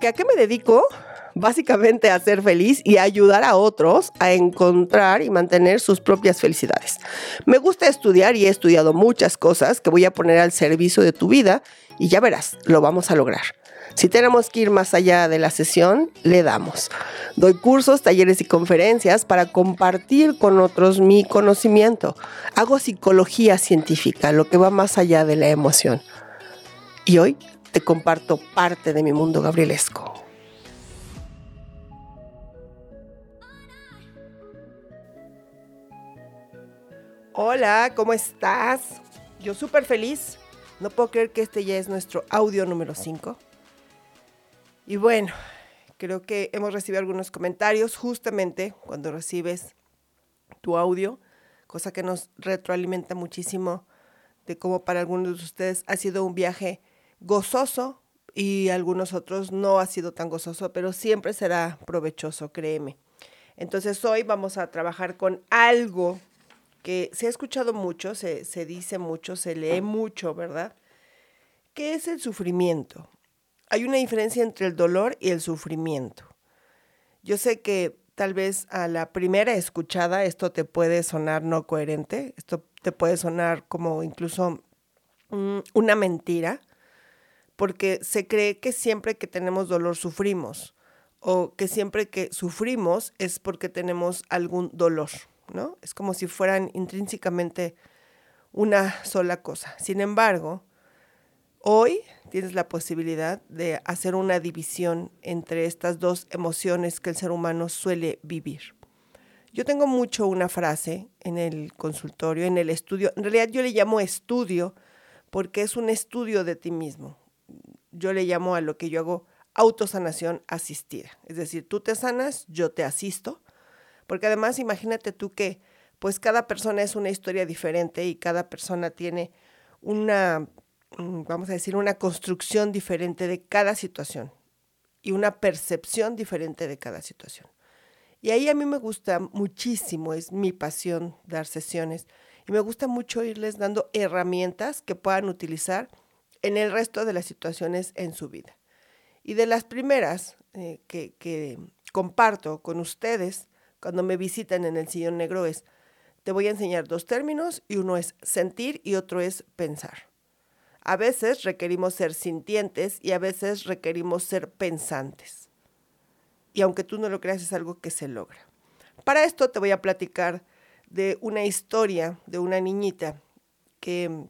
¿Que ¿A qué me dedico? Básicamente a ser feliz y a ayudar a otros a encontrar y mantener sus propias felicidades. Me gusta estudiar y he estudiado muchas cosas que voy a poner al servicio de tu vida y ya verás, lo vamos a lograr. Si tenemos que ir más allá de la sesión, le damos. Doy cursos, talleres y conferencias para compartir con otros mi conocimiento. Hago psicología científica, lo que va más allá de la emoción. Y hoy te comparto parte de mi mundo gabrielesco. Hola, ¿cómo estás? Yo súper feliz. No puedo creer que este ya es nuestro audio número 5. Y bueno, creo que hemos recibido algunos comentarios justamente cuando recibes tu audio, cosa que nos retroalimenta muchísimo de cómo para algunos de ustedes ha sido un viaje gozoso y algunos otros no ha sido tan gozoso, pero siempre será provechoso, créeme. Entonces hoy vamos a trabajar con algo que se ha escuchado mucho, se, se dice mucho, se lee mucho, ¿verdad? ¿Qué es el sufrimiento? Hay una diferencia entre el dolor y el sufrimiento. Yo sé que tal vez a la primera escuchada esto te puede sonar no coherente, esto te puede sonar como incluso mm, una mentira, porque se cree que siempre que tenemos dolor sufrimos o que siempre que sufrimos es porque tenemos algún dolor, ¿no? Es como si fueran intrínsecamente una sola cosa. Sin embargo, hoy tienes la posibilidad de hacer una división entre estas dos emociones que el ser humano suele vivir. Yo tengo mucho una frase en el consultorio, en el estudio, en realidad yo le llamo estudio porque es un estudio de ti mismo, yo le llamo a lo que yo hago autosanación asistida. Es decir, tú te sanas, yo te asisto, porque además imagínate tú que pues cada persona es una historia diferente y cada persona tiene una, mm, vamos a decir, una construcción diferente de cada situación y una percepción diferente de cada situación. Y ahí a mí me gusta muchísimo, es mi pasión dar sesiones y me gusta mucho irles dando herramientas que puedan utilizar en el resto de las situaciones en su vida. Y de las primeras eh, que, que comparto con ustedes cuando me visitan en el sillón negro es, te voy a enseñar dos términos y uno es sentir y otro es pensar. A veces requerimos ser sintientes y a veces requerimos ser pensantes. Y aunque tú no lo creas, es algo que se logra. Para esto te voy a platicar de una historia de una niñita que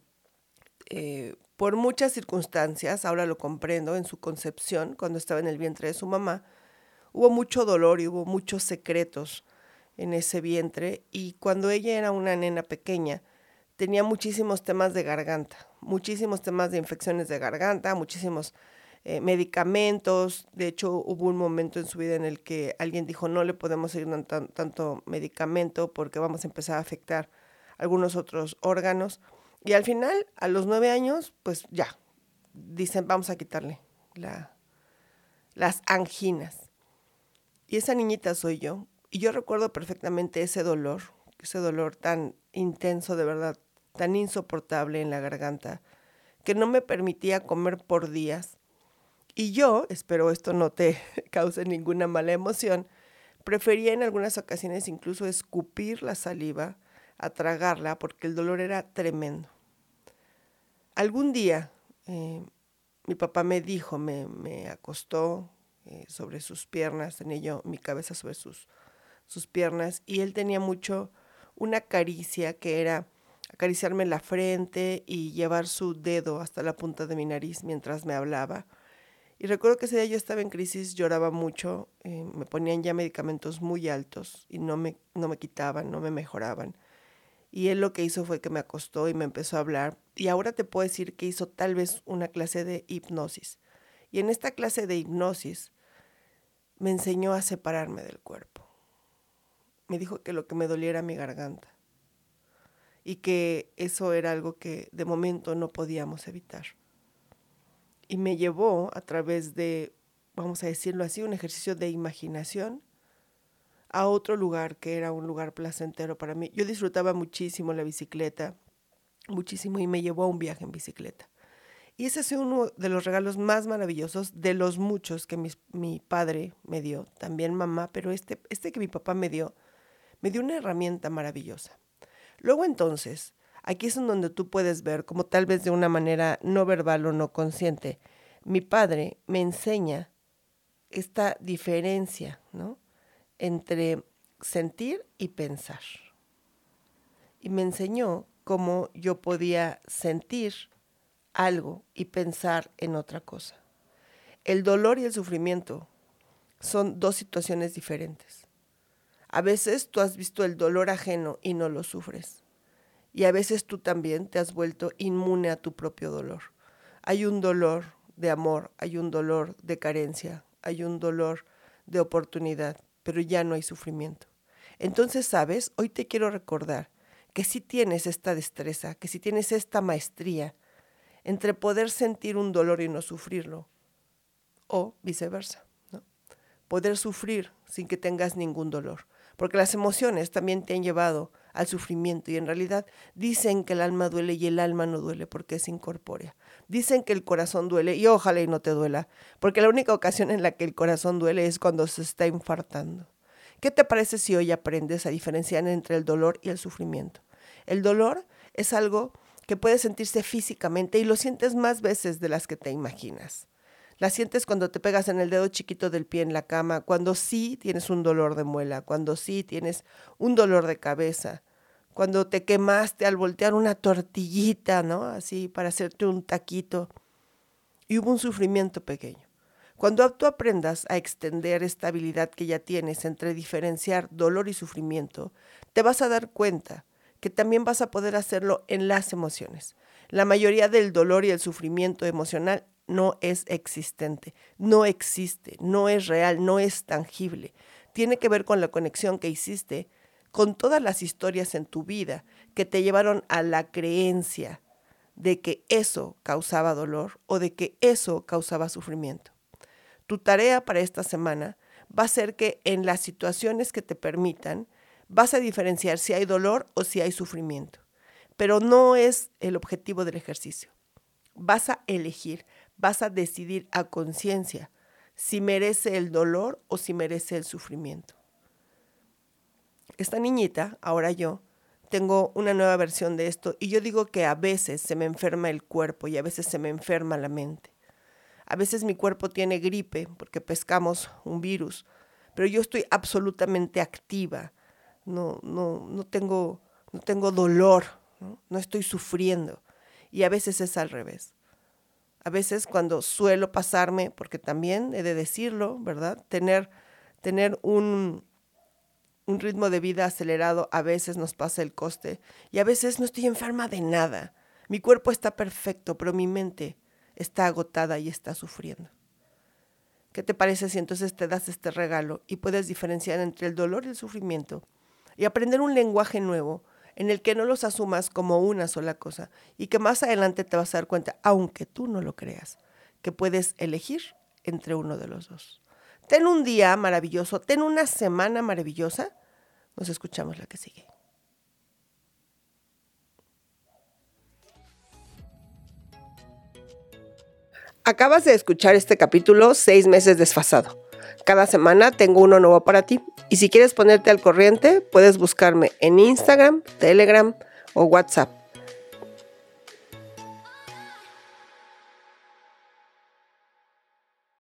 eh, por muchas circunstancias, ahora lo comprendo, en su concepción, cuando estaba en el vientre de su mamá, hubo mucho dolor y hubo muchos secretos en ese vientre y cuando ella era una nena pequeña, tenía muchísimos temas de garganta, muchísimos temas de infecciones de garganta, muchísimos eh, medicamentos. De hecho, hubo un momento en su vida en el que alguien dijo, no le podemos dando tanto medicamento porque vamos a empezar a afectar algunos otros órganos. Y al final, a los nueve años, pues ya, dicen, vamos a quitarle la, las anginas. Y esa niñita soy yo. Y yo recuerdo perfectamente ese dolor, ese dolor tan intenso, de verdad, tan insoportable en la garganta, que no me permitía comer por días. Y yo, espero esto no te cause ninguna mala emoción, prefería en algunas ocasiones incluso escupir la saliva a tragarla porque el dolor era tremendo. Algún día eh, mi papá me dijo, me, acostó eh, sobre sus piernas, tenía yo mi cabeza sobre sus, sus piernas y él tenía mucho una caricia que era acariciarme la frente y llevar su dedo hasta la punta de mi nariz mientras me hablaba. Y recuerdo que ese día yo estaba en crisis, lloraba mucho, eh, me ponían ya medicamentos muy altos y no me, no me quitaban, no me mejoraban. Y él lo que hizo fue que me acostó y me empezó a hablar. Y ahora te puedo decir que hizo tal vez una clase de hipnosis. Y en esta clase de hipnosis me enseñó a separarme del cuerpo. Me dijo que lo que me doliera era mi garganta. Y que eso era algo que de momento no podíamos evitar. Y me llevó a través de, vamos a decirlo así, un ejercicio de imaginación a otro lugar que era un lugar placentero para mí. Yo disfrutaba muchísimo la bicicleta, muchísimo, y me llevó a un viaje en bicicleta. Y ese ha uno de los regalos más maravillosos de los muchos que mi, padre me dio, también mamá, pero este, este que mi papá me dio, me dio una herramienta maravillosa. Luego entonces, aquí es en donde tú puedes ver, como tal vez de una manera no verbal o no consciente, mi padre me enseña esta diferencia, ¿no? Entre sentir y pensar. Y me enseñó cómo yo podía sentir algo y pensar en otra cosa. El dolor y el sufrimiento son dos situaciones diferentes. A veces tú has visto el dolor ajeno y no lo sufres. Y a veces tú también te has vuelto inmune a tu propio dolor. Hay un dolor de amor, hay un dolor de carencia, hay un dolor de oportunidad, pero ya no hay sufrimiento. Entonces, sabes, hoy te quiero recordar que si tienes esta destreza, que si tienes esta maestría entre poder sentir un dolor y no sufrirlo, o viceversa, ¿no? poder sufrir sin que tengas ningún dolor, porque las emociones también te han llevado al sufrimiento y en realidad dicen que el alma duele y el alma no duele porque es incorpórea. Dicen que el corazón duele y ojalá y no te duela, porque la única ocasión en la que el corazón duele es cuando se está infartando. ¿Qué te parece si hoy aprendes a diferenciar entre el dolor y el sufrimiento? El dolor es algo que puede sentirse físicamente y lo sientes más veces de las que te imaginas. La sientes cuando te pegas en el dedo chiquito del pie en la cama, cuando sí tienes un dolor de muela, cuando sí tienes un dolor de cabeza, cuando te quemaste al voltear una tortillita, ¿no? Así para hacerte un taquito. Y hubo un sufrimiento pequeño. Cuando tú aprendas a extender esta habilidad que ya tienes entre diferenciar dolor y sufrimiento, te vas a dar cuenta que también vas a poder hacerlo en las emociones. La mayoría del dolor y el sufrimiento emocional no es existente, no existe, no es real, no es tangible. Tiene que ver con la conexión que hiciste con todas las historias en tu vida que te llevaron a la creencia de que eso causaba dolor o de que eso causaba sufrimiento. Tu tarea para esta semana va a ser que en las situaciones que te permitan, vas a diferenciar si hay dolor o si hay sufrimiento. Pero no es el objetivo del ejercicio. Vas a elegir, vas a decidir a conciencia si merece el dolor o si merece el sufrimiento. Esta niñita, ahora yo, tengo una nueva versión de esto y yo digo que a veces se me enferma el cuerpo y a veces se me enferma la mente. A veces mi cuerpo tiene gripe porque pescamos un virus, pero yo estoy absolutamente activa. No, no, no, tengo, no tengo dolor, ¿no? no estoy sufriendo. Y a veces es al revés. A veces cuando suelo pasarme, porque también he de decirlo, ¿verdad? Tener, tener un, un ritmo de vida acelerado a veces nos pasa el coste. Y a veces no estoy enferma de nada. Mi cuerpo está perfecto, pero mi mente está agotada y está sufriendo. ¿Qué te parece si entonces te das este regalo y puedes diferenciar entre el dolor y el sufrimiento y aprender un lenguaje nuevo en el que no los asumas como una sola cosa y que más adelante te vas a dar cuenta, aunque tú no lo creas, que puedes elegir entre uno de los dos? Ten un día maravilloso, ten una semana maravillosa. Nos escuchamos la que sigue. Acabas de escuchar este capítulo seis meses desfasado. Cada semana tengo uno nuevo para ti. Y si quieres ponerte al corriente, puedes buscarme en Instagram, Telegram o WhatsApp.